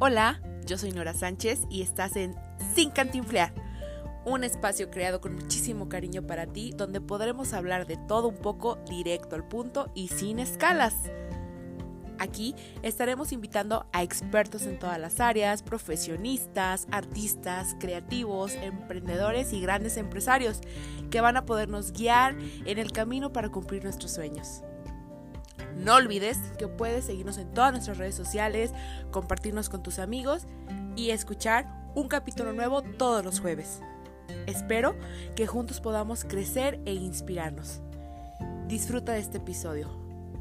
Hola, yo soy Nora Sánchez y estás en Sin Cantinflear, un espacio creado con muchísimo cariño para ti donde podremos hablar de todo un poco directo al punto y sin escalas. Aquí estaremos invitando a expertos en todas las áreas, profesionistas, artistas, creativos, emprendedores y grandes empresarios que van a podernos guiar en el camino para cumplir nuestros sueños. No olvides que puedes seguirnos en todas nuestras redes sociales, compartirnos con tus amigos y escuchar un capítulo nuevo todos los jueves. Espero que juntos podamos crecer e inspirarnos. Disfruta de este episodio.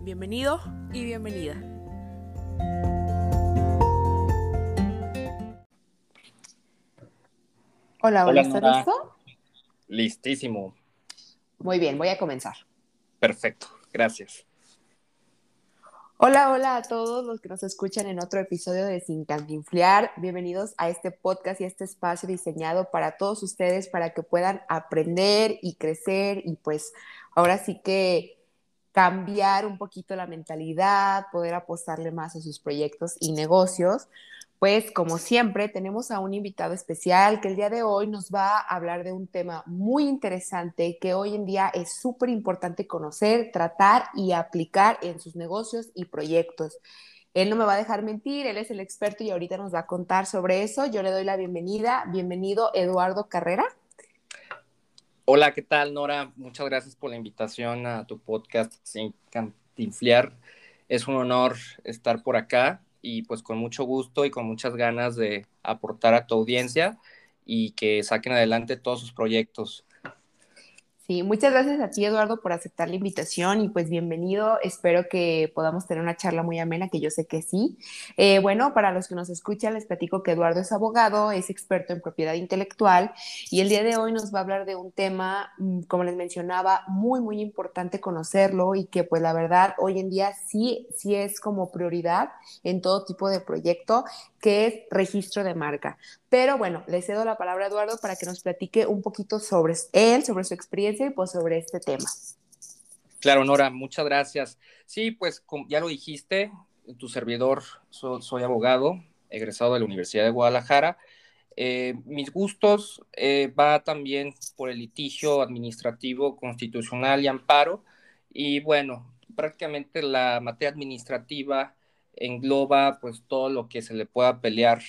Bienvenido y bienvenida. Hola, hola, ¿estás listo? Listísimo. Muy bien, voy a comenzar. Perfecto, gracias. Hola, hola a todos los que nos escuchan en otro episodio de Sin Cantinflear. Bienvenidos a este podcast y a este espacio diseñado para todos ustedes para que puedan aprender y crecer y pues ahora sí que cambiar un poquito la mentalidad, poder apostarle más a sus proyectos y negocios. Pues como siempre tenemos a un invitado especial que el día de hoy nos va a hablar de un tema muy interesante que hoy en día es súper importante conocer, tratar y aplicar en sus negocios y proyectos. Él no me va a dejar mentir, él es el experto y ahorita nos va a contar sobre eso. Yo le doy la bienvenida. Bienvenido, Eduardo Carrera. Hola, ¿qué tal, Nora? Muchas gracias por la invitación a tu podcast Sin Cantinflear. Es un honor estar por acá y pues con mucho gusto y con muchas ganas de aportar a tu audiencia y que saquen adelante todos sus proyectos. Sí, muchas gracias a ti, Eduardo, por aceptar la invitación y pues bienvenido. Espero que podamos tener una charla muy amena, que yo sé que sí. Eh, bueno, para los que nos escuchan, les platico que Eduardo es abogado, es experto en propiedad intelectual y el día de hoy nos va a hablar de un tema, mm, como les mencionaba, muy, muy importante conocerlo y que pues la verdad hoy en día sí, sí es como prioridad en todo tipo de proyecto, que es registro de marca. Pero bueno, le cedo la palabra a Eduardo para que nos platique un poquito sobre él, sobre su experiencia y pues sobre este tema. Claro, Nora, muchas gracias. Sí, pues ya lo dijiste, tu servidor, soy abogado, egresado de la Universidad de Guadalajara. Eh, mis gustos eh, va también por el litigio administrativo, constitucional y amparo. Y bueno, prácticamente la materia administrativa engloba pues todo lo que se le pueda pelear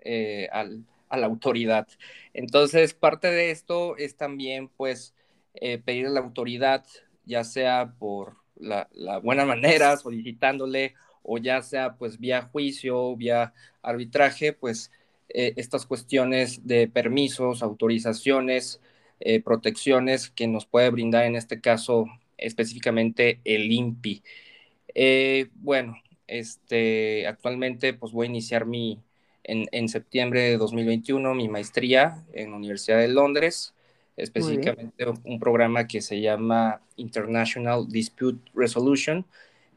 eh, al, a la autoridad. Entonces, parte de esto es también, pues, eh, pedir a la autoridad, ya sea por la, buena manera, solicitándole, o ya sea, pues, vía juicio, vía arbitraje, pues, eh, estas cuestiones de permisos, autorizaciones, protecciones que nos puede brindar en este caso específicamente el INPI. bueno, este, actualmente pues voy a iniciar mi, en, septiembre de 2021 mi maestría en la Universidad de Londres, específicamente un programa que se llama International Dispute Resolution.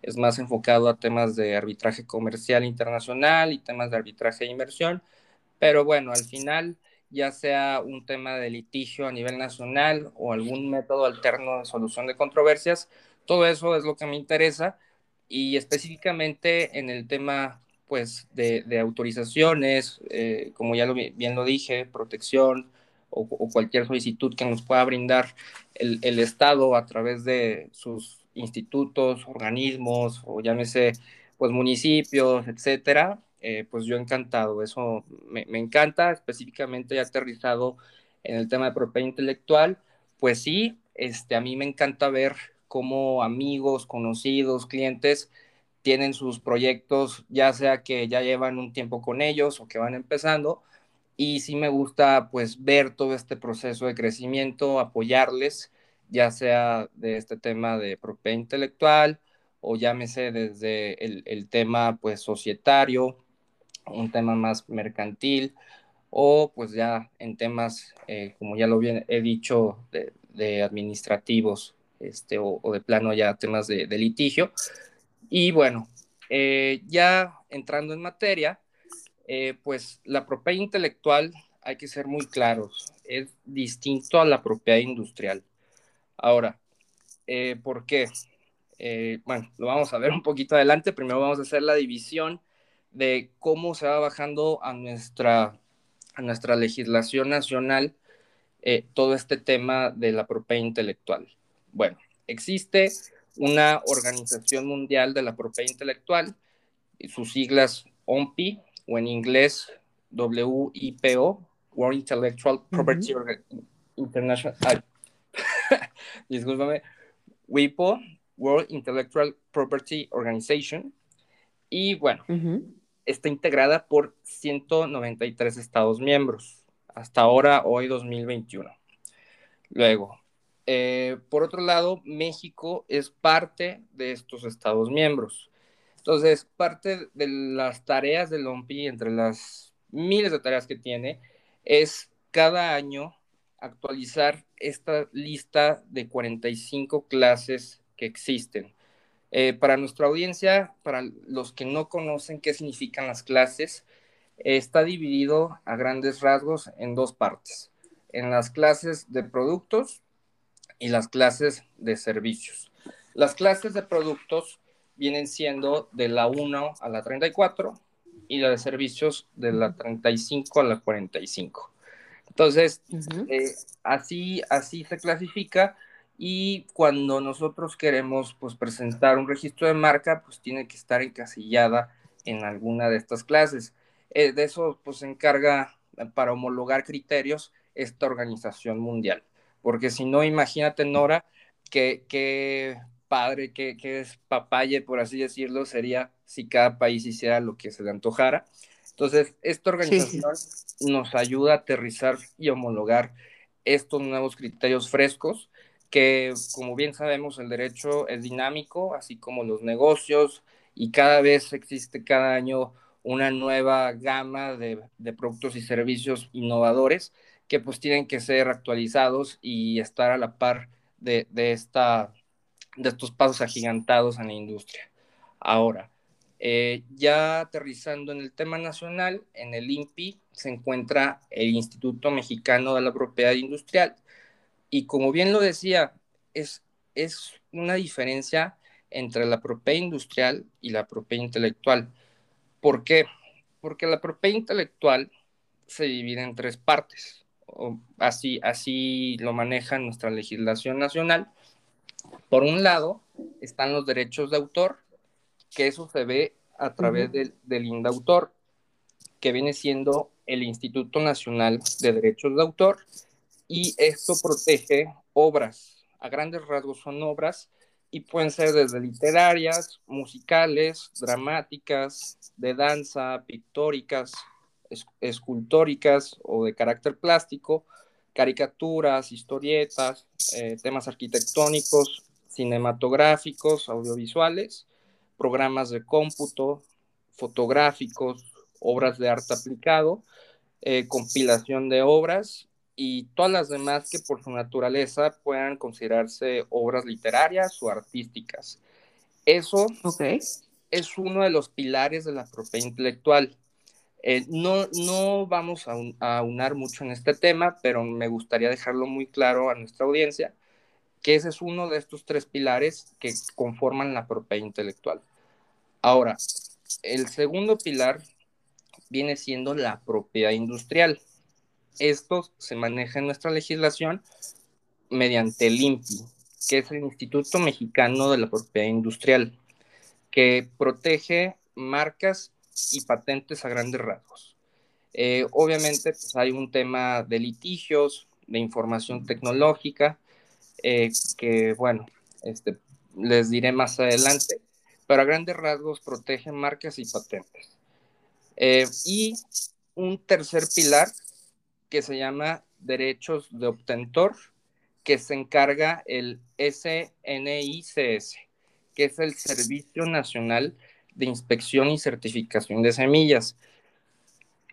Es más enfocado a temas de arbitraje comercial internacional y temas de arbitraje de inversión. Pero bueno, al final, ya sea un tema de litigio a nivel nacional o algún método alterno de solución de controversias, todo eso es lo que me interesa y específicamente en el tema pues de, autorizaciones, eh, como ya lo, bien lo dije, protección o, cualquier solicitud que nos pueda brindar el, Estado a través de sus institutos, organismos o llámese pues municipios, etcétera, eh, pues yo encantado, eso me, me encanta, específicamente aterrizado en el tema de propiedad intelectual, pues sí, este, a mí me encanta ver cómo amigos, conocidos, clientes tienen sus proyectos, ya sea que ya llevan un tiempo con ellos o que van empezando. Y sí me gusta pues ver todo este proceso de crecimiento, apoyarles, ya sea de este tema de propiedad intelectual o llámese desde el, tema pues societario, un tema más mercantil o pues ya en temas, eh, como ya lo he dicho, de, administrativos este, o, de plano ya temas de litigio. Y bueno, eh, ya entrando en materia, eh, pues la propiedad intelectual, hay que ser muy claros, es distinto a la propiedad industrial. Ahora, eh, ¿por qué? bueno, lo vamos a ver un poquito adelante. Primero vamos a hacer la división de cómo se va bajando a nuestra, a nuestra legislación nacional eh, todo este tema de la propiedad intelectual. Bueno, existe una organización mundial de la propiedad intelectual, sus siglas OMPI o en inglés WIPO, World Intellectual Property International. discúlpame, WIPO, World Intellectual Property Organization. Y bueno, está integrada por 193 Estados miembros, hasta ahora, hoy 2021. Luego, eh, por otro lado, México es parte de estos Estados miembros. Entonces, parte de las tareas del OMPI, entre las miles de tareas que tiene, es cada año actualizar esta lista de 45 clases que existen. Eh, para nuestra audiencia, para los que no conocen qué significan las clases, está dividido a grandes rasgos en dos partes, en las clases de productos y las clases de servicios. Las clases de productos vienen siendo de la 1 a la 34 y la de servicios de la 35 a la 45. Entonces, eh, así, así se clasifica y cuando nosotros queremos pues, presentar un registro de marca, pues tiene que estar encasillada en alguna de estas clases. Eh, de eso pues se encarga para homologar criterios esta organización mundial. Porque si no, imagínate, Nora, que, padre, que, que es papaye, por así decirlo, sería si cada país hiciera lo que se le antojara. Entonces, esta organización nos ayuda a aterrizar y homologar estos nuevos criterios frescos que, como bien sabemos, el derecho es dinámico, así como los negocios, y cada vez existe cada año una nueva gama de, productos y servicios innovadores que pues tienen que ser actualizados y estar a la par de, estos pasos agigantados en la industria. Ahora, eh, ya aterrizando en el tema nacional, en el INPI se encuentra el Instituto Mexicano de la Propiedad Industrial. Y como bien lo decía, es, es una diferencia entre la propiedad industrial y la propiedad intelectual. ¿Por qué? Porque la propiedad intelectual se divide en tres partes. Así, así lo maneja nuestra legislación nacional. Por un lado, están los derechos de autor, que eso se ve a través del, del INDAUTOR, que viene siendo el Instituto Nacional de Derechos de Autor, y esto protege obras. A grandes rasgos son obras y pueden ser desde literarias, musicales, dramáticas, de danza, pictóricas, escultóricas o de carácter plástico, caricaturas, historietas, eh, temas arquitectónicos, cinematográficos, audiovisuales, programas de cómputo, fotográficos, obras de arte aplicado, eh, compilación de obras y todas las demás que por su naturaleza puedan considerarse obras literarias o artísticas. Eso es uno de los pilares de la propiedad intelectual. Eh, no, no vamos a, a, unar mucho en este tema, pero me gustaría dejarlo muy claro a nuestra audiencia, que ese es uno de estos tres pilares que conforman la propiedad intelectual. Ahora, el segundo pilar viene siendo la propiedad industrial. Esto se maneja en nuestra legislación mediante el INPI, que es el Instituto Mexicano de la Propiedad Industrial, que protege marcas y patentes a grandes rasgos. Eh, obviamente, pues hay un tema de litigios, de información tecnológica, eh, que bueno, este, les diré más adelante, pero a grandes rasgos protege marcas y patentes. Eh, y un tercer pilar que se llama derechos de obtentor, que se encarga el SNICS, que es el Servicio Nacional de Inspección y Certificación de Semillas.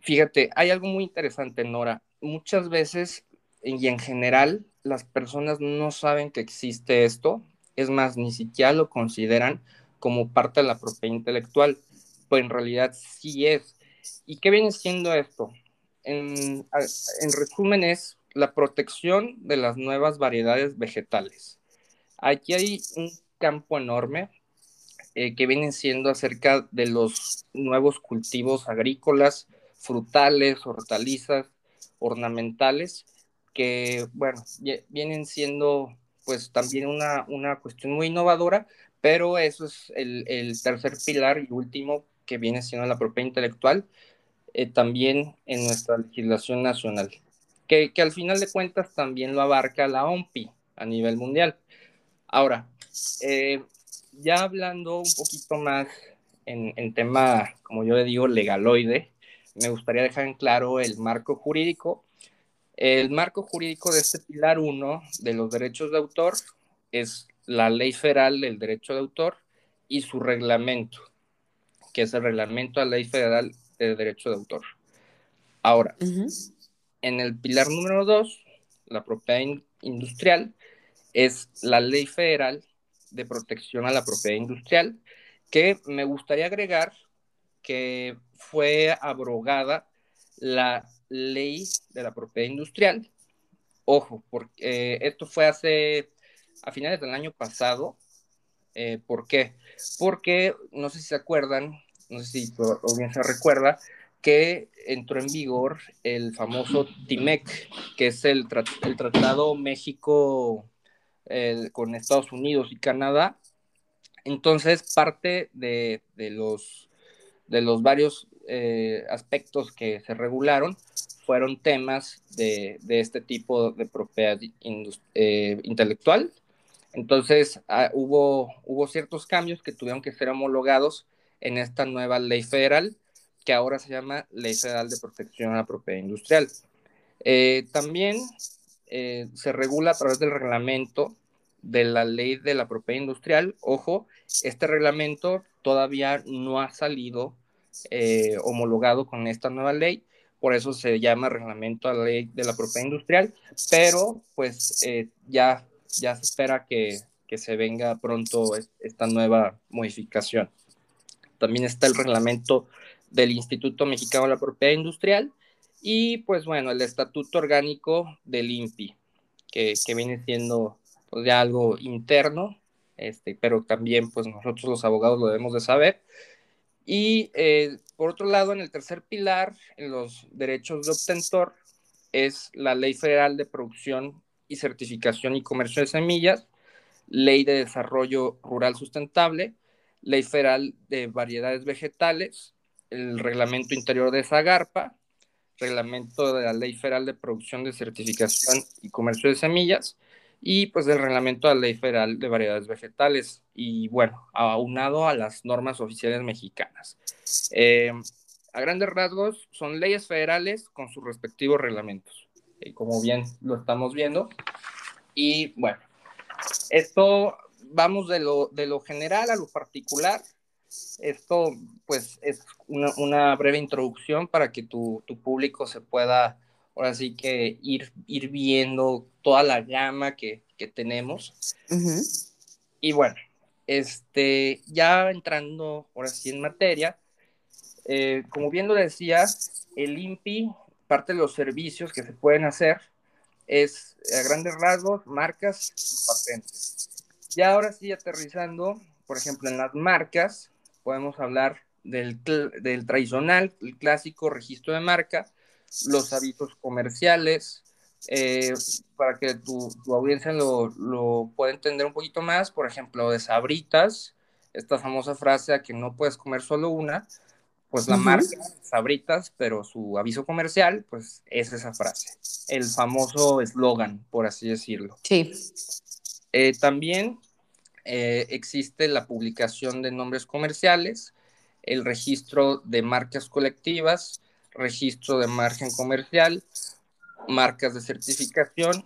Fíjate, hay algo muy interesante, Nora. Muchas veces y en general las personas no saben que existe esto, es más, ni siquiera lo consideran como parte de la propiedad intelectual, pues en realidad sí es. ¿Y qué viene siendo esto? En, en resumen es la protección de las nuevas variedades vegetales. Aquí hay un campo enorme, eh, que vienen siendo acerca de los nuevos cultivos agrícolas, frutales, hortalizas, ornamentales, que, bueno, vienen siendo pues también una, una cuestión muy innovadora, pero eso es el, el tercer pilar y último que viene siendo la propiedad intelectual, eh, también en nuestra legislación nacional, que, que, al final de cuentas también lo abarca la OMPI a nivel mundial. Ahora, eh, ya hablando un poquito más en, en, tema, como yo le digo, legaloide, me gustaría dejar en claro el marco jurídico. El marco jurídico de este pilar 1 de los derechos de autor es la Ley Federal del Derecho de Autor y su reglamento, que es el reglamento de la Ley Federal del Derecho de Autor. Ahora, en el pilar número 2, la propiedad industrial, es la Ley Federal de Protección a la Propiedad Industrial, que me gustaría agregar que fue abrogada la ley de la propiedad industrial. Ojo, porque eh, esto fue hace, a finales del año pasado. Eh, ¿Por qué? Porque, no sé si se acuerdan, no sé si bien se recuerda, que entró en vigor el famoso TIMEC, que es el, el Tratado México con Estados Unidos y Canadá. Entonces, parte de, de los, de los varios eh, aspectos que se regularon fueron temas de, de este tipo de propiedad eh, intelectual. Entonces, ah, hubo, hubo ciertos cambios que tuvieron que ser homologados en esta nueva ley federal, que ahora se llama Ley Federal de Protección a la Propiedad Industrial. Eh, también se regula a través del reglamento de la ley de la propiedad industrial. Ojo, este reglamento todavía no ha salido eh, homologado con esta nueva ley, por eso se llama reglamento a la ley de la propiedad industrial, pero pues eh, ya, ya se espera que, que se venga pronto esta nueva modificación. También está el reglamento del Instituto Mexicano de la Propiedad Industrial y pues bueno, el Estatuto Orgánico del INPI, que, que viene siendo pues, algo interno, este, pero también pues nosotros los abogados lo debemos de saber. Y eh, por otro lado, en el tercer pilar, en los derechos de obtentor, es la Ley Federal de Producción y Certificación y Comercio de Semillas, Ley de Desarrollo Rural Sustentable, Ley Federal de Variedades Vegetales, el Reglamento Interior de Zagarpa, Reglamento de la Ley Federal de Producción de Certificación y Comercio de Semillas, y pues el reglamento de la Ley Federal de Variedades Vegetales y bueno, aunado a las normas oficiales mexicanas. Eh, a grandes rasgos son leyes federales con sus respectivos reglamentos, eh, como bien lo estamos viendo. Y bueno, esto vamos de lo, de lo general a lo particular. Esto pues es una, una breve introducción para que tu, tu público se pueda ahora sí que ir, ir viendo toda la gama que, que tenemos. Y bueno, este, ya entrando ahora sí en materia, eh, como bien lo decía, el INPI, parte de los servicios que se pueden hacer es a grandes rasgos marcas y patentes. Ya ahora sí aterrizando, por ejemplo, en las marcas, podemos hablar del, del tradicional, el clásico registro de marca, los avisos comerciales, eh, para que tu, audiencia lo, lo, pueda entender un poquito más, por ejemplo, de Sabritas, esta famosa frase a que no puedes comer solo una, pues la marca Sabritas, pero su aviso comercial, pues es esa frase, el famoso eslogan, por así decirlo. Sí. Eh, también eh, existe la publicación de nombres comerciales, el registro de marcas colectivas, registro de margen comercial, marcas de certificación,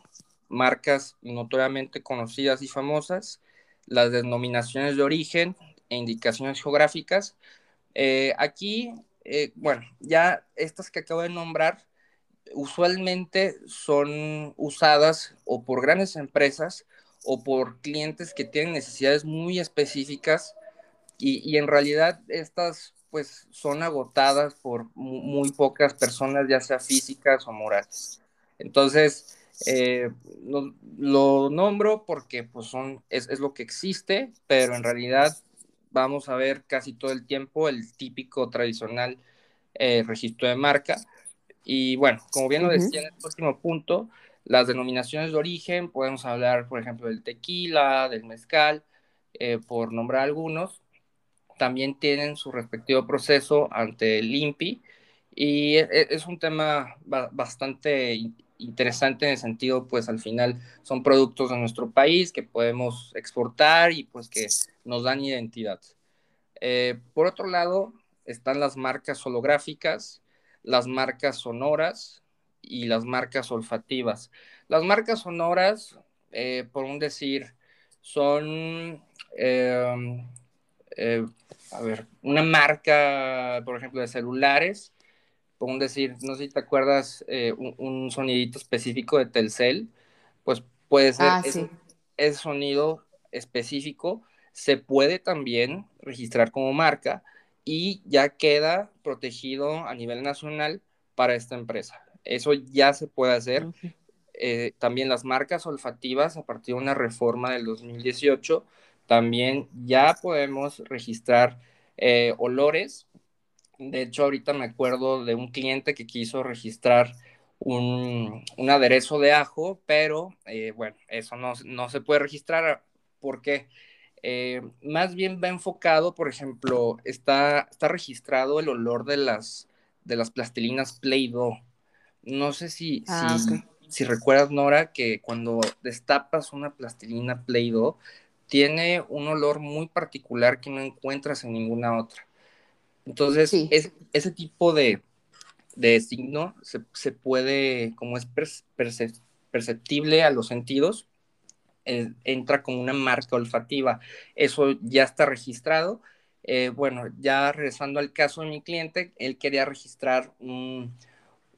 marcas notoriamente conocidas y famosas, las denominaciones de origen e indicaciones geográficas. Eh, aquí, eh, bueno, ya estas que acabo de nombrar, usualmente son usadas o por grandes empresas o por clientes que tienen necesidades muy específicas y, y en realidad estas pues son agotadas por muy pocas personas, ya sea físicas o morales. Entonces, eh, lo, nombro porque pues son, es, lo que existe, pero en realidad vamos a ver casi todo el tiempo el típico tradicional eh, registro de marca. Y bueno, como bien lo decía en el último punto, las denominaciones de origen, podemos hablar, por ejemplo, del tequila, del mezcal, eh, por nombrar algunos, también tienen su respectivo proceso ante el INPI y e, e, es un tema bastante interesante en el sentido, pues al final son productos de nuestro país que podemos exportar y pues que nos dan identidad. Eh, por otro lado, están las marcas holográficas, las marcas sonoras y las marcas olfativas. Las marcas sonoras, eh, por un decir, son, em, eh, a ver, una marca, por ejemplo, de celulares un decir, no sé si te acuerdas, eh, un, sonidito específico de Telcel, pues puede ser ah, ese, sonido específico, se puede también registrar como marca y ya queda protegido a nivel nacional para esta empresa. Eso ya se puede hacer. Eh, también las marcas olfativas, a partir de una reforma del 2018, también ya podemos registrar eh, olores de hecho, ahorita me acuerdo de un cliente que quiso registrar un, aderezo de ajo, pero eh, bueno, eso no, se puede registrar porque más bien va enfocado, por ejemplo, está, está registrado el olor de las, de las plastilinas Play-Doh. No sé si, ah, si, si, recuerdas, Nora, que cuando destapas una plastilina Play-Doh, tiene un olor muy particular que no encuentras en ninguna otra. Entonces, ese tipo de, signo se, puede, como es perceptible a los sentidos, eh, entra como una marca olfativa. Eso ya está registrado. Eh, bueno, ya regresando al caso de mi cliente, él quería registrar un,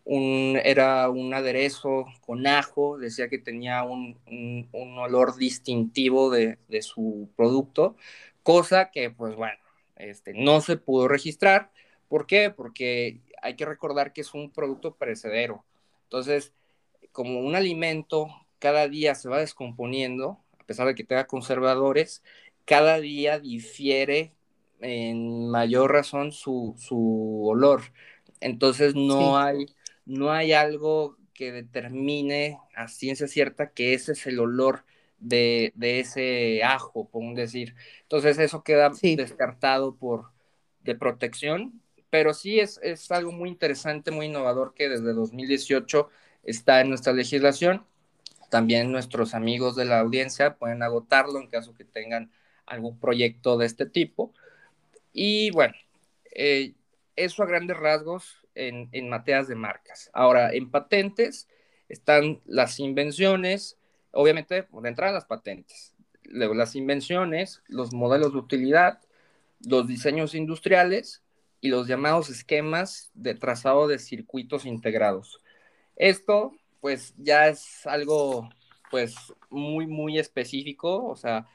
era un aderezo con ajo, decía que tenía un, olor distintivo de, de, su producto, cosa que pues bueno, este, no se pudo registrar. ¿Por qué? Porque hay que recordar que es un producto perecedero. Entonces, como un alimento cada día se va descomponiendo, a pesar de que tenga conservadores, cada día difiere en mayor razón su, olor. Entonces no, hay, no hay algo que determine a ciencia cierta que ese es el olor de, ese ajo, podemos decir. Entonces eso queda descartado por de protección, pero sí es, es algo muy interesante, muy innovador que desde 2018 está en nuestra legislación. También nuestros amigos de la audiencia pueden agotarlo en caso que tengan algún proyecto de este tipo. Y bueno, eh, eso a grandes rasgos en, en materias de marcas. Ahora, en patentes están las invenciones, obviamente, por entrar las patentes, luego las invenciones, los modelos de utilidad, los diseños industriales y los llamados esquemas de trazado de circuitos integrados. Esto, pues, ya es algo, pues, muy, muy específico, o sea,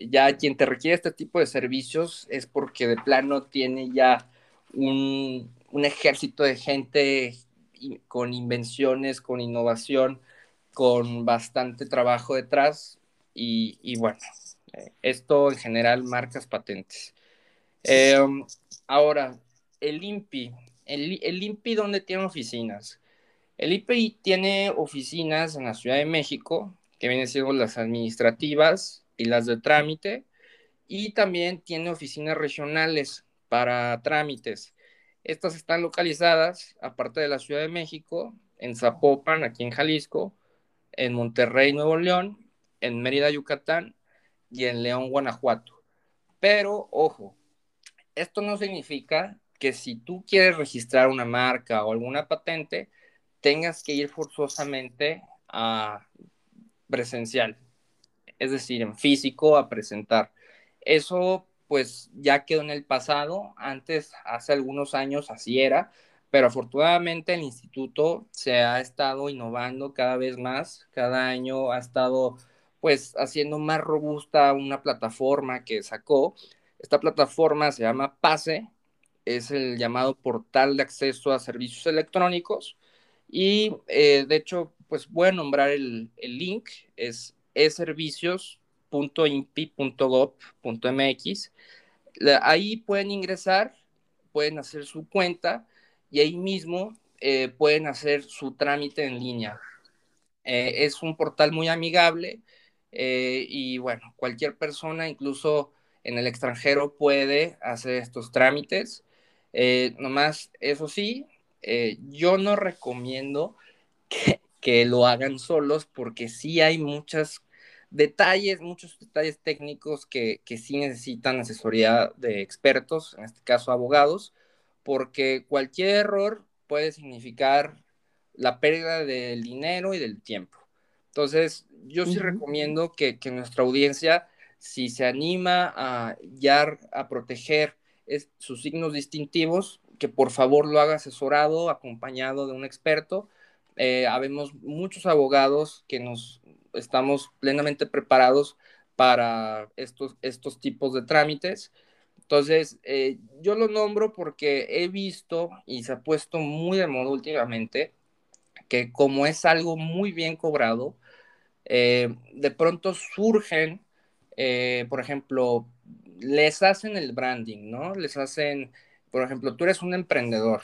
ya quien te requiere este tipo de servicios es porque de plano tiene ya un, un ejército de gente con invenciones, con innovación, con bastante trabajo detrás y, bueno, eh, esto en general marcas patentes. Em, ahora, el INPI, el, el INPI ¿dónde tiene oficinas? El INPI tiene oficinas en la Ciudad de México, que vienen siendo las administrativas y las de trámite, y también tiene oficinas regionales para trámites. Estas están localizadas, aparte de la Ciudad de México, en Zapopan, aquí en Jalisco, en Monterrey, Nuevo León, en Mérida, Yucatán y en León, Guanajuato. Pero, ojo, esto no significa que si tú quieres registrar una marca o alguna patente, tengas que ir forzosamente a presencial, es decir, en físico a presentar. Eso pues ya quedó en el pasado, antes, hace algunos años así era, pero afortunadamente el instituto se ha estado innovando cada vez más, cada año ha estado pues haciendo más robusta una plataforma que sacó. Esta plataforma se llama PASE, es el llamado portal de acceso a servicios electrónicos. Y eh, de hecho pues voy a nombrar el, el link, es eservicios.impi.gov.mx ahí pueden ingresar, pueden hacer su cuenta y ahí mismo eh, pueden hacer su trámite en línea. Eh, es un portal muy amigable eh, y bueno, cualquier persona, incluso en el extranjero, puede hacer estos trámites. nomás, eso sí, yo no recomiendo que, que, lo hagan solos porque sí hay muchos detalles, muchos detalles técnicos que, que sí necesitan asesoría de expertos, en este caso abogados, porque cualquier error puede significar la pérdida del dinero y del tiempo. Entonces, yo sí recomiendo que, nuestra audiencia, si se anima a ya a proteger sus signos distintivos, que por favor lo haga asesorado, acompañado de un experto. Eh, habemos muchos abogados que nos estamos plenamente preparados para estos, estos tipos de trámites. Entonces, eh, yo lo nombro porque he visto y se ha puesto muy de moda últimamente que como es algo muy bien cobrado, eh, de pronto surgen, eh, por ejemplo, les hacen el branding, ¿no? Les hacen, por ejemplo, tú eres un emprendedor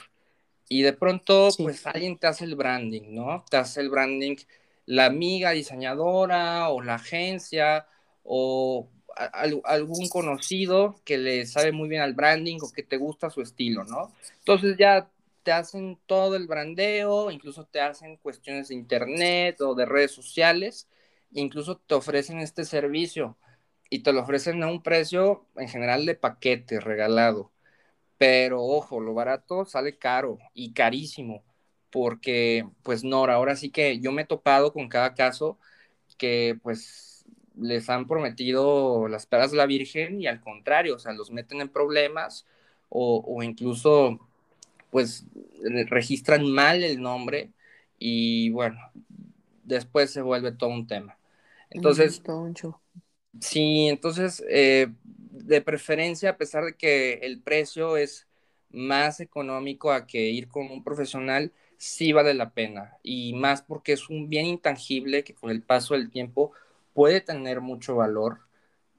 y de pronto, pues alguien te hace el branding, ¿no? Te hace el branding la amiga diseñadora o la agencia o algún conocido que le sabe muy bien al branding o que te gusta su estilo, ¿no? Entonces ya te hacen todo el brandeo, incluso te hacen cuestiones de internet o de redes sociales, incluso te ofrecen este servicio y te lo ofrecen a un precio en general de paquete regalado. Pero ojo, lo barato sale caro y carísimo, porque pues Nora, ahora sí que yo me he topado con cada caso que pues les han prometido las peras de la Virgen y al contrario, o sea, los meten en problemas o, incluso pues registran mal el nombre y bueno, después se vuelve todo un tema. Entonces, sí, entonces, eh, de preferencia, a pesar de que el precio es más económico a que ir con un profesional, sí vale la pena. Y más porque es un bien intangible que con el paso del tiempo puede tener mucho valor.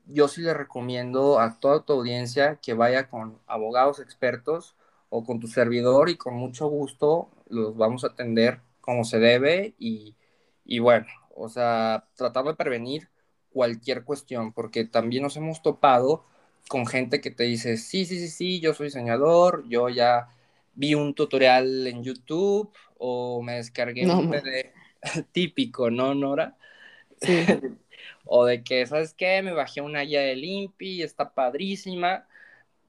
Yo sí le recomiendo a toda tu audiencia que vaya con abogados expertos o con tu servidor y con mucho gusto los vamos a atender como se debe y, y bueno, o sea, tratando de prevenir cualquier cuestión, porque también nos hemos topado con gente que te dice, sí, sí, sí, sí, yo soy diseñador, yo ya vi un tutorial en YouTube o me descargué un PD típico, ¿no, Nora? Sí. o de que, ¿sabes qué? Me bajé una guía de Limpi, está padrísima,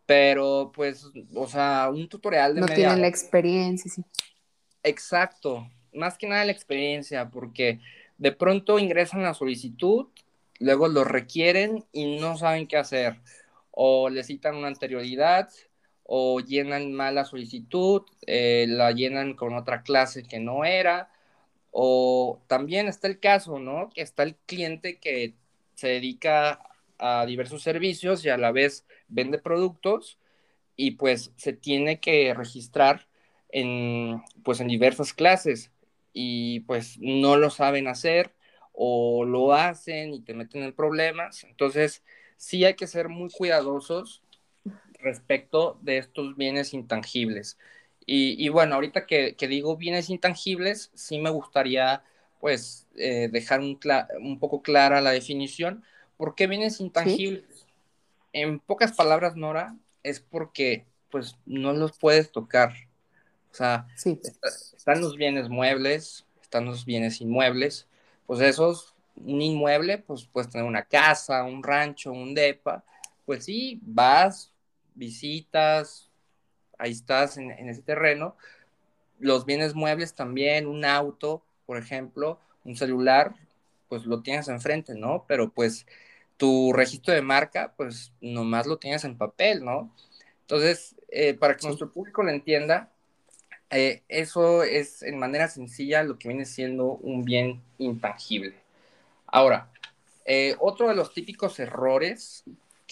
pero pues, o sea, un tutorial de... No tienen la experiencia, sí. Exacto, más que nada la experiencia, porque de pronto ingresan la solicitud, luego lo requieren y no saben qué hacer, o le citan una anterioridad, o llenan mal la solicitud, eh, la llenan con otra clase que no era, o también está el caso, ¿no? Que está el cliente que se dedica a diversos servicios y a la vez vende productos y pues se tiene que registrar en pues en diversas clases y pues no lo saben hacer o lo hacen y te meten en problemas. Entonces, sí hay que ser muy cuidadosos respecto de estos bienes intangibles. Y, bueno, ahorita que, digo bienes intangibles, sí me gustaría pues eh, dejar un, un, poco clara la definición. ¿Por qué bienes intangibles? En pocas palabras, Nora, es porque pues no los puedes tocar. O sea, están los bienes muebles, están los bienes inmuebles. Pues esos, un inmueble, pues puedes tener una casa, un rancho, un depa. Pues sí, vas, visitas, ahí estás en, ese terreno. Los bienes muebles también, un auto, por ejemplo, un celular, pues lo tienes enfrente, ¿no? Pero pues tu registro de marca, pues nomás lo tienes en papel, ¿no? Entonces, eh, para que nuestro público lo entienda, eh, eso es en manera sencilla lo que viene siendo un bien intangible. Ahora, eh, otro de los típicos errores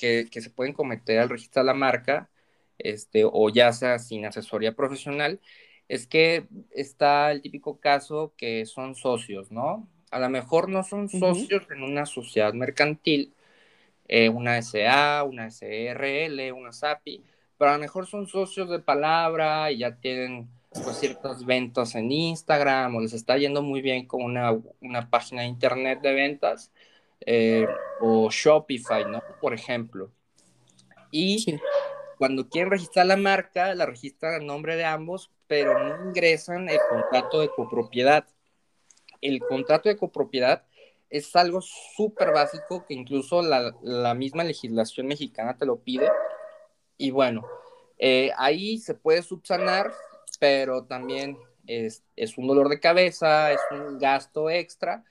que, que, se pueden cometer al registrar la marca este, o ya sea sin asesoría profesional, es que está el típico caso que son socios, ¿no? A lo mejor no son socios en una sociedad mercantil, eh, una SA, una SRL, una SAPI, pero a lo mejor son socios de palabra y ya tienen pues, ciertas ventas en Instagram o les está yendo muy bien con una, una página de internet de ventas eh, o Shopify, ¿no? Por ejemplo. Y cuando quieren registrar la marca, la registran a nombre de ambos, pero no ingresan el contrato de copropiedad. El contrato de copropiedad es algo súper básico que incluso la, la, misma legislación mexicana te lo pide. Y bueno, eh, ahí se puede subsanar, pero también es, es, un dolor de cabeza, es un gasto extra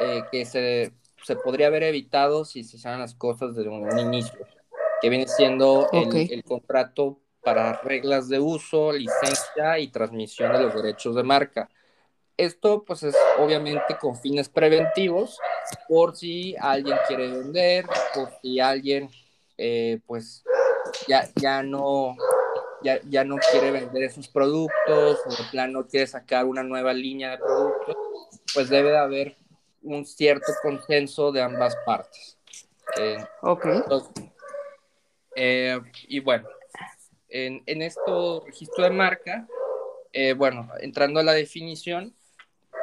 eh, que se, se, podría haber evitado si se hicieran las cosas desde un, inicio, que viene siendo el, el contrato para reglas de uso, licencia y transmisión de los derechos de marca. Esto pues es obviamente con fines preventivos, por si alguien quiere vender, por si alguien eh, pues ya, ya, no, ya, ya, no quiere vender esos productos o de plano quiere sacar una nueva línea de productos, pues debe de haber un cierto consenso de ambas partes. Eh, ok. eh, y bueno, en, en esto registro de marca, eh, bueno, entrando a la definición,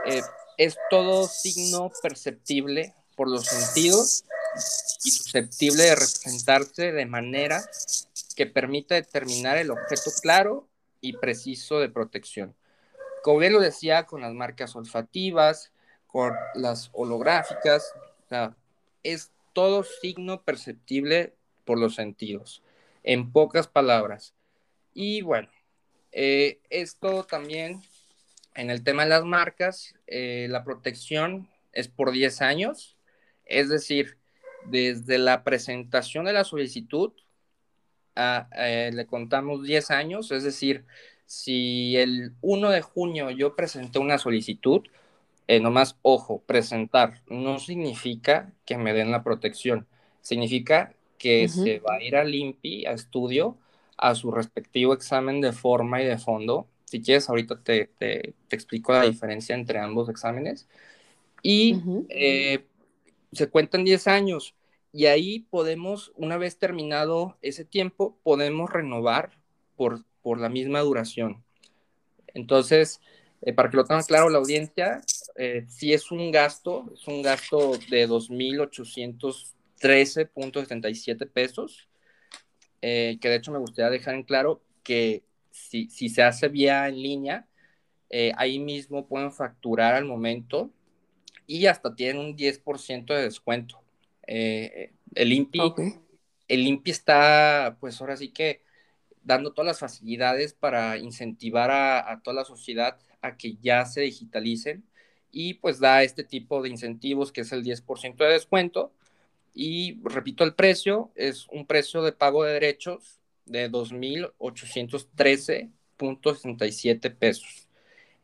eh, es todo signo perceptible por los sentidos y susceptible de representarse de manera que permita determinar el objeto claro y preciso de protección. Como bien lo decía, con las marcas olfativas, con las holográficas, o sea, es todo signo perceptible por los sentidos, en pocas palabras. Y bueno, eh, esto también en el tema de las marcas, eh, la protección es por 10 años, es decir, desde la presentación de la solicitud, eh, le contamos 10 años, es decir, si el 1 de junio yo presenté una solicitud, eh, nomás, ojo, presentar no significa que me den la protección, significa que se va a ir al INPI, a estudio, a su respectivo examen de forma y de fondo, si quieres, ahorita te, te, explico la diferencia entre ambos exámenes. Y eh, se cuentan 10 años. Y ahí podemos, una vez terminado ese tiempo, podemos renovar por, por la misma duración. Entonces, eh, para que lo tenga claro la audiencia, eh, si es un gasto, es un gasto de 2.813.77 pesos, que de hecho me gustaría dejar en claro que si, se hace vía en línea, eh, ahí mismo pueden facturar al momento y hasta tienen un 10% de descuento. Eh, el INPI, el INPI está, pues ahora sí que dando todas las facilidades para incentivar a, a, toda la sociedad a que ya se digitalicen y pues da este tipo de incentivos que es el 10% de descuento y repito el precio, es un precio de pago de derechos de 2.813.67 pesos.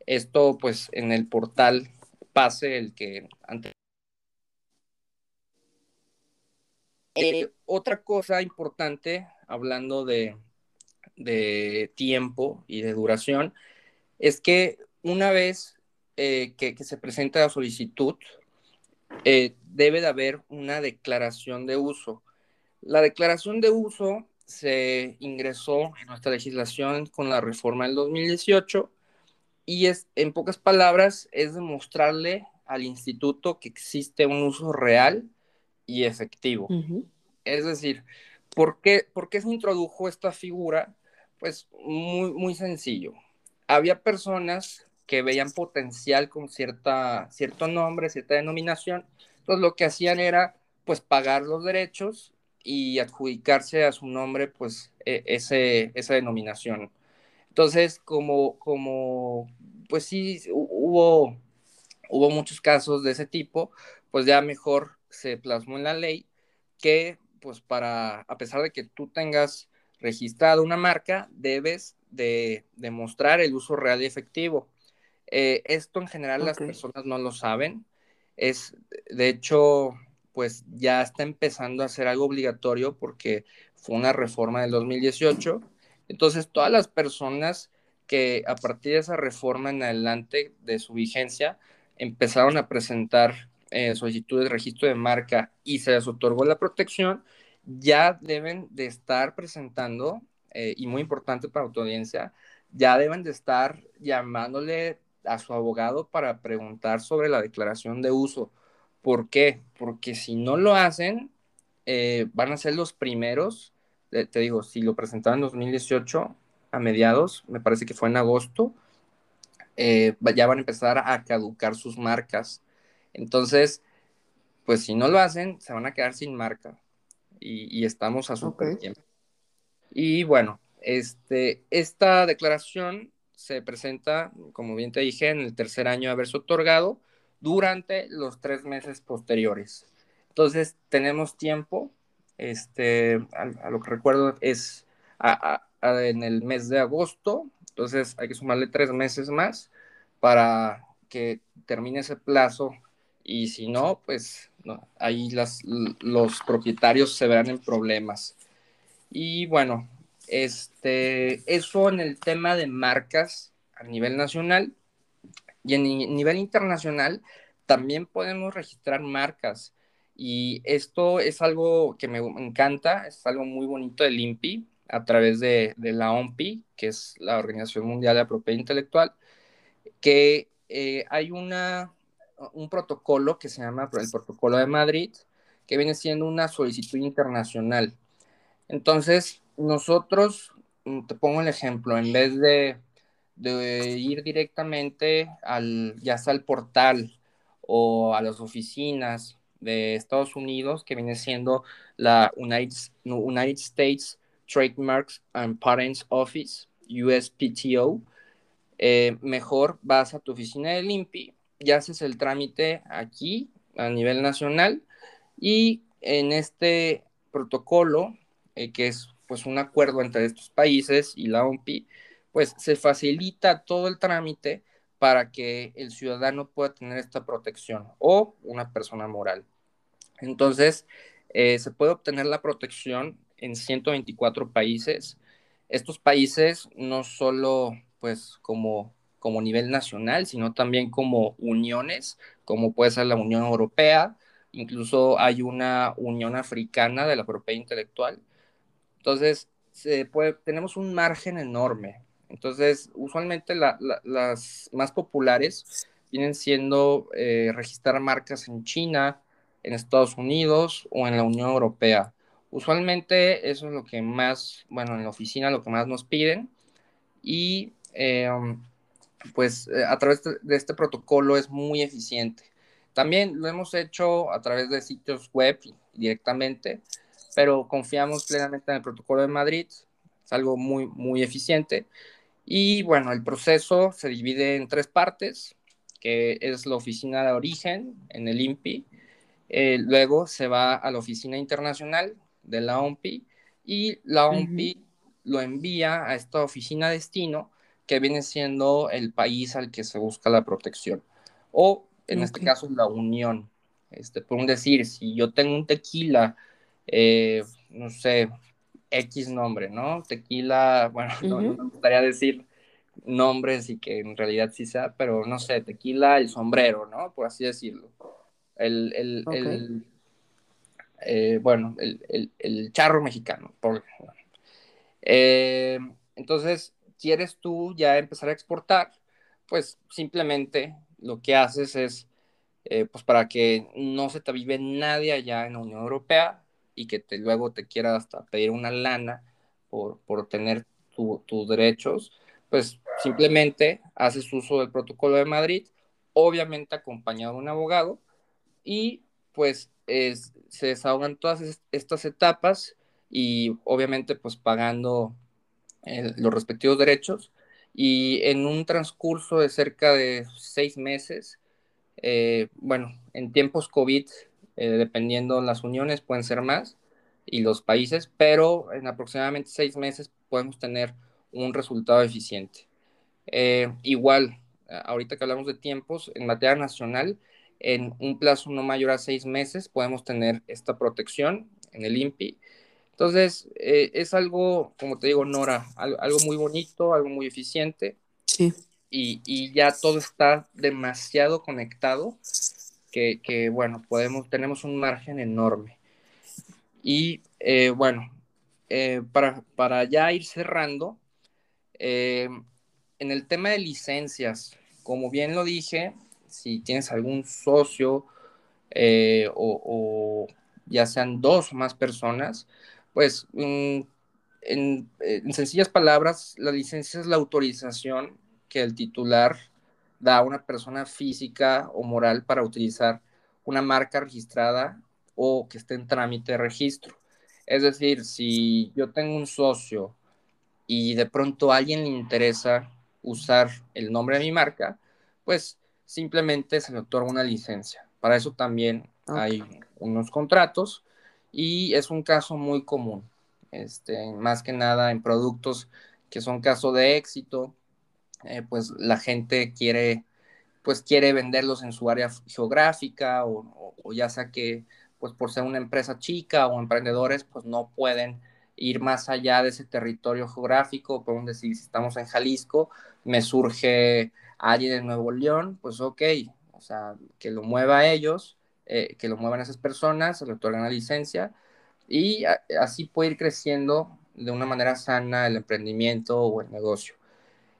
Esto pues en el portal pase el que antes... Eh, otra cosa importante, hablando de, de, tiempo y de duración, es que una vez eh, que, que, se presenta la solicitud, eh, debe de haber una declaración de uso. La declaración de uso se ingresó en nuestra legislación con la reforma del 2018 y es, en pocas palabras, es demostrarle al instituto que existe un uso real y efectivo. Es decir, ¿por qué, ¿por qué, se introdujo esta figura? Pues muy, muy sencillo. Había personas que veían potencial con cierta, cierto nombre, cierta denominación, entonces lo que hacían era pues pagar los derechos y adjudicarse a su nombre, pues, e, ese, esa denominación. Entonces, como, como, pues sí, hubo, hubo muchos casos de ese tipo, pues ya mejor se plasmó en la ley que, pues, para, a pesar de que tú tengas registrado una marca, debes de demostrar el uso real y efectivo. Eh, esto en general las personas no lo saben. Es, de hecho, pues ya está empezando a ser algo obligatorio porque fue una reforma del 2018. Entonces, todas las personas que a partir de esa reforma en adelante de su vigencia empezaron a presentar eh, solicitudes de registro de marca y se les otorgó la protección, ya deben de estar presentando, eh, y muy importante para tu audiencia, ya deben de estar llamándole a su abogado para preguntar sobre la declaración de uso. ¿Por qué? Porque si no lo hacen, eh, van a ser los primeros, te digo, si lo presentaron en 2018 a mediados, me parece que fue en agosto, eh, ya van a empezar a caducar sus marcas. Entonces, pues si no lo hacen, se van a quedar sin marca. Y, estamos a su tiempo. Y bueno, este, esta declaración se presenta, como bien te dije, en el tercer año de haberse otorgado durante los tres meses posteriores. Entonces, tenemos tiempo, este, a, lo que recuerdo es en el mes de agosto, entonces hay que sumarle tres meses más para que termine ese plazo y si no, pues ahí los propietarios se verán en problemas. Y bueno, este, eso en el tema de marcas a nivel nacional y en nivel internacional también podemos registrar marcas. Y esto es algo que me encanta, es algo muy bonito del INPI a través de, la OMPI, que es la Organización Mundial de la Propiedad Intelectual, que eh, hay una, un protocolo que se llama el Protocolo de Madrid, que viene siendo una solicitud internacional. Entonces, nosotros, mm, te pongo el ejemplo, en vez de, ir directamente al, ya sea al portal o a las oficinas de Estados Unidos, que viene siendo la United, United States Trademarks and Patents Office, USPTO, eh, mejor vas a tu oficina del INPI y haces el trámite aquí a nivel nacional y en este protocolo, eh, que es pues un acuerdo entre estos países y la OMPI, pues se facilita todo el trámite para que el ciudadano pueda tener esta protección o una persona moral. Entonces, eh, se puede obtener la protección en 124 países. Estos países no solo pues como, como nivel nacional, sino también como uniones, como puede ser la Unión Europea, incluso hay una Unión Africana de la propiedad intelectual. Entonces, se puede, tenemos un margen enorme. Entonces, usualmente las más populares vienen siendo eh, registrar marcas en China, en Estados Unidos o en la Unión Europea. Usualmente eso es lo que más, bueno, en la oficina lo que más nos piden y eh, pues eh, a través de este protocolo es muy eficiente. También lo hemos hecho a través de sitios web directamente, pero confiamos plenamente en el protocolo de Madrid. Es algo muy, muy eficiente. Y bueno, el proceso se divide en tres partes, que es la oficina de origen en el INPI. Eh, luego se va a la oficina internacional, de la OMPI y la OMPI lo envía a esta oficina destino que viene siendo el país al que se busca la protección. O en este caso la unión. Este, por un decir, si yo tengo un tequila, eh, no sé, X nombre, ¿no? Tequila, bueno, no, me gustaría decir nombres y que en realidad sí sea, pero no sé, tequila, el sombrero, ¿no? Por así decirlo. El, el, el eh, bueno, el, charro mexicano. Por, eh, entonces, ¿quieres tú ya empezar a exportar? Pues simplemente lo que haces es, eh, pues para que no se te vive nadie allá en la Unión Europea y que te, luego te quiera hasta pedir una lana por, por tener tus derechos, pues simplemente haces uso del protocolo de Madrid, obviamente acompañado de un abogado, y pues se desahogan todas estas etapas y obviamente pues pagando los respectivos derechos y en un transcurso de cerca de seis meses, eh, bueno, en tiempos COVID, eh, dependiendo las uniones, pueden ser más y los países, pero en aproximadamente seis meses podemos tener un resultado eficiente. Eh, igual, ahorita que hablamos de tiempos, en materia nacional, en un plazo no mayor a seis meses podemos tener esta protección en el INPI. Entonces, eh, es algo, como te digo, Nora, algo, muy bonito, algo muy eficiente. Sí. Y, ya todo está demasiado conectado que, bueno, podemos, tenemos un margen enorme. Y eh, bueno, eh, para, para, ya ir cerrando, eh, en el tema de licencias, como bien lo dije, si tienes algún socio o, ya sean dos o más personas, pues mm, en, en, sencillas palabras, la licencia es la autorización que el titular da a una persona física o moral para utilizar una marca registrada o que esté en trámite de registro. Es decir, si yo tengo un socio y de pronto a alguien le interesa usar el nombre de mi marca, pues simplemente se le otorga una licencia. Para eso también hay unos contratos y es un caso muy común, este, más que nada en productos que son caso de éxito, eh, pues la gente quiere, pues quiere venderlos en su área geográfica o, ya sea que pues por ser una empresa chica o emprendedores, pues no pueden ir más allá de ese territorio geográfico, podemos decir, si estamos en Jalisco, me surge alguien de Nuevo León, pues ok, o sea, que lo mueva a ellos, eh, que lo muevan esas personas, se le otorgan la licencia y así puede ir creciendo de una manera sana el emprendimiento o el negocio.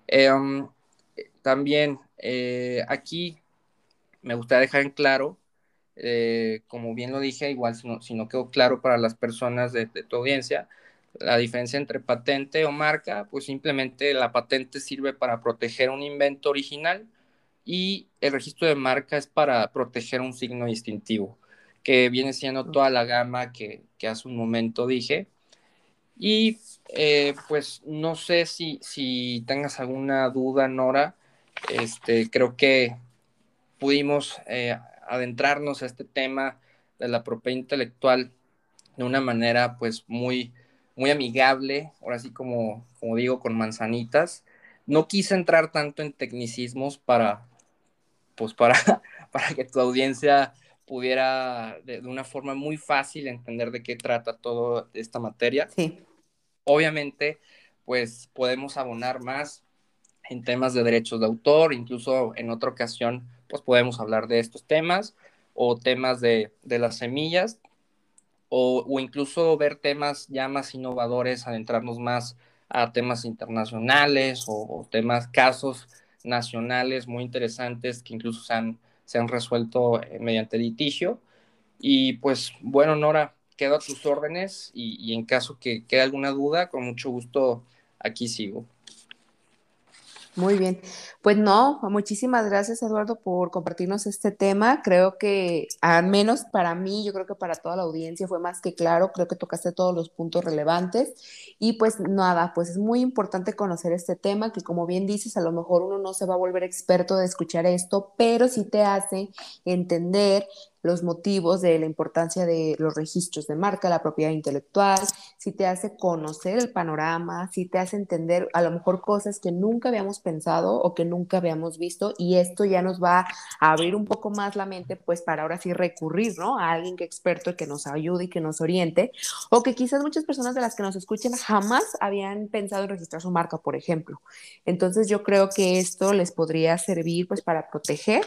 Em, también eh, aquí me gustaría dejar en claro eh, como bien lo dije, igual si no, quedó claro para las personas de, tu audiencia, la diferencia entre patente o marca, pues simplemente la patente sirve para proteger un invento original y el registro de marca es para proteger un signo distintivo, que viene siendo toda la gama que, hace un momento dije. Y eh, pues no sé si, si tengas alguna duda, Nora. Este, creo que pudimos eh, adentrarnos a este tema de la propiedad intelectual de una manera pues muy, muy amigable, ahora sí como, como digo, con manzanitas. No quise entrar tanto en tecnicismos para, pues para, para que tu audiencia pudiera de, una forma muy fácil entender de qué trata toda esta materia. Sí. Obviamente, pues podemos abonar más en temas de derechos de autor, incluso en otra ocasión pues podemos hablar de estos temas o temas de, las semillas o, incluso ver temas ya más innovadores, adentrarnos más a temas internacionales o, temas, casos nacionales muy interesantes que incluso se han, se han resuelto eh, mediante litigio. Y pues bueno, Nora, quedo a tus órdenes y, y en caso que quede alguna duda, con mucho gusto aquí sigo. Muy bien. Pues no, muchísimas gracias Eduardo por compartirnos este tema. Creo que al menos para mí, yo creo que para toda la audiencia fue más que claro, creo que tocaste todos los puntos relevantes y pues nada, pues es muy importante conocer este tema que como bien dices, a lo mejor uno no se va a volver experto de escuchar esto, pero sí te hace entender los motivos de la importancia de los registros de marca, la propiedad intelectual, si te hace conocer el panorama, si te hace entender a lo mejor cosas que nunca habíamos pensado o que nunca habíamos visto y esto ya nos va a abrir un poco más la mente pues para ahora sí recurrir, ¿no? A alguien que experto que nos ayude y que nos oriente o que quizás muchas personas de las que nos escuchen jamás habían pensado en registrar su marca, por ejemplo. Entonces yo creo que esto les podría servir pues para proteger,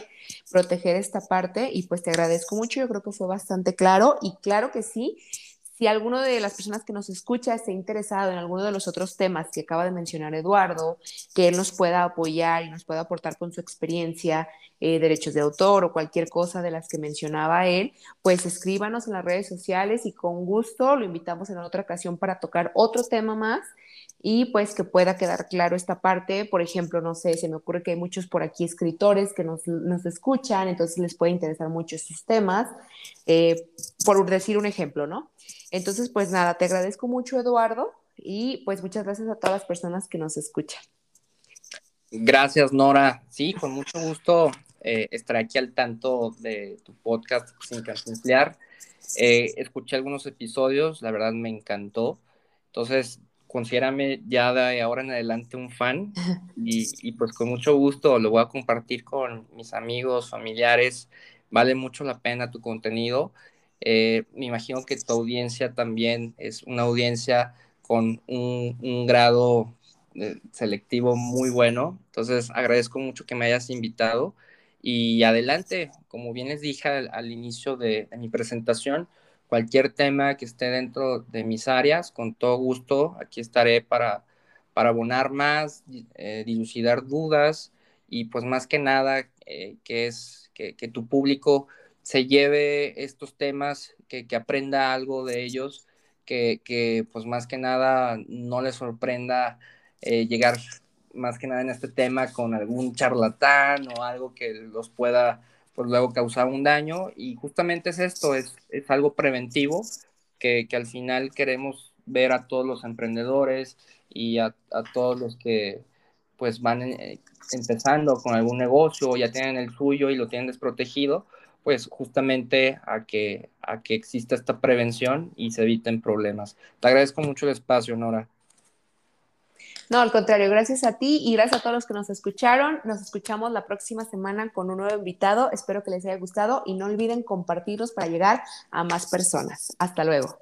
proteger esta parte y pues te agradezco mucho, yo creo que fue bastante claro y claro que sí. Si alguno de las personas que nos escucha esté interesado en alguno de los otros temas que acaba de mencionar Eduardo, que él nos pueda apoyar y nos pueda aportar con su experiencia, eh, derechos de autor o cualquier cosa de las que mencionaba él, pues escríbanos en las redes sociales y con gusto lo invitamos en otra ocasión para tocar otro tema más y pues que pueda quedar claro esta parte. Por ejemplo, no sé, se me ocurre que hay muchos por aquí escritores que nos, nos escuchan, entonces les puede interesar mucho estos temas, eh, por decir un ejemplo, ¿no? Entonces, pues nada, te agradezco mucho, Eduardo, y pues muchas gracias a todas las personas que nos escuchan. Gracias, Nora. Sí, con mucho gusto eh, estar aquí al tanto de tu podcast Sin Cancelar. Eh, escuché algunos episodios, la verdad me encantó. Entonces, considérame ya de ahora en adelante un fan y, pues con mucho gusto lo voy a compartir con mis amigos, familiares. Vale mucho la pena tu contenido. Eh, me imagino que tu audiencia también es una audiencia con un, grado eh, selectivo muy bueno. Entonces agradezco mucho que me hayas invitado y adelante, como bien les dije al, inicio de mi presentación, cualquier tema que esté dentro de mis áreas, con todo gusto, aquí estaré para, para abonar más, eh, dilucidar dudas y pues más que nada que es que, tu público se lleve estos temas, que, aprenda algo de ellos, que, que, pues más que nada no les sorprenda eh, llegar más que nada en este tema con algún charlatán o algo que los pueda pues luego causar un daño. Y justamente es esto, es, es algo preventivo que, que, al final queremos ver a todos los emprendedores y a, a todos los que pues van eh, empezando con algún negocio o ya tienen el suyo y lo tienen desprotegido, pues justamente a que, a que exista esta prevención y se eviten problemas. Te agradezco mucho el espacio, Nora. No, al contrario, gracias a ti y gracias a todos los que nos escucharon. Nos escuchamos la próxima semana con un nuevo invitado. Espero que les haya gustado y no olviden compartirlos para llegar a más personas. Hasta luego.